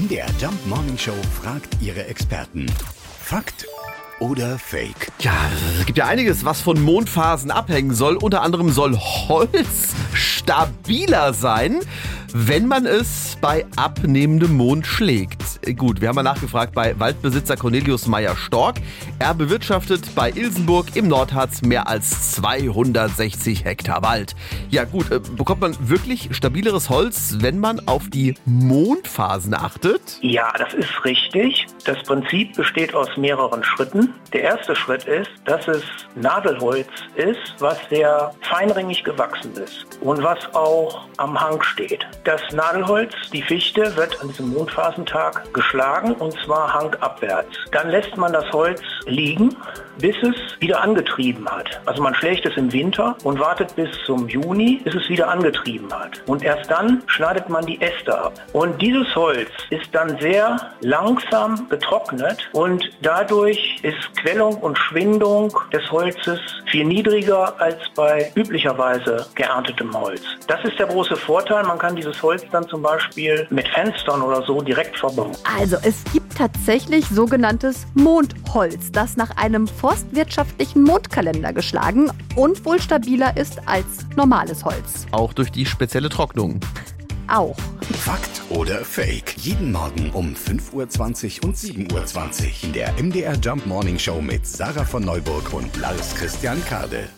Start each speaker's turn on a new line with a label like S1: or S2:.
S1: MDR Jump Morning Show fragt ihre Experten. Fakt oder Fake?
S2: Ja, es gibt ja einiges, was von Mondphasen abhängen soll. Unter anderem soll Holz stabiler sein, wenn man es bei abnehmendem Mond schlägt. Gut, wir haben mal nachgefragt bei Waldbesitzer Cornelius Meyer-Stork. Er bewirtschaftet bei Ilsenburg im Nordharz mehr als 260 Hektar Wald. Ja gut, äh, bekommt man wirklich stabileres Holz, wenn man auf die Mondphasen achtet?
S3: Ja, das ist richtig. Das Prinzip besteht aus mehreren Schritten. Der erste Schritt ist, dass es Nadelholz ist, was sehr feinringig gewachsen ist und was auch am Hang steht. Das Nadelholz, die Fichte, wird an diesem Mondphasentag geschlagen und zwar hangabwärts. Dann lässt man das Holz liegen, bis es wieder angetrieben hat. Also man schlägt es im Winter und wartet bis zum Juni, bis es wieder angetrieben hat. Und erst dann schneidet man die Äste ab. Und dieses Holz ist dann sehr langsam getrocknet und dadurch ist Quellung und Schwindung des Holzes viel niedriger als bei üblicherweise geerntetem Holz. Das ist der große Vorteil. Man kann dieses Holz dann zum Beispiel mit Fenstern oder so direkt verbauen.
S4: Also es gibt tatsächlich sogenanntes Mondholz, das nach einem forstwirtschaftlichen Mondkalender geschlagen und wohl stabiler ist als normales Holz.
S2: Auch durch die spezielle Trocknung.
S4: Auch.
S1: Fakt oder Fake? Jeden Morgen um 5.20 Uhr und 7.20 Uhr in der MDR Jump Morning Show mit Sarah von Neuburg und Lars Christian Kade.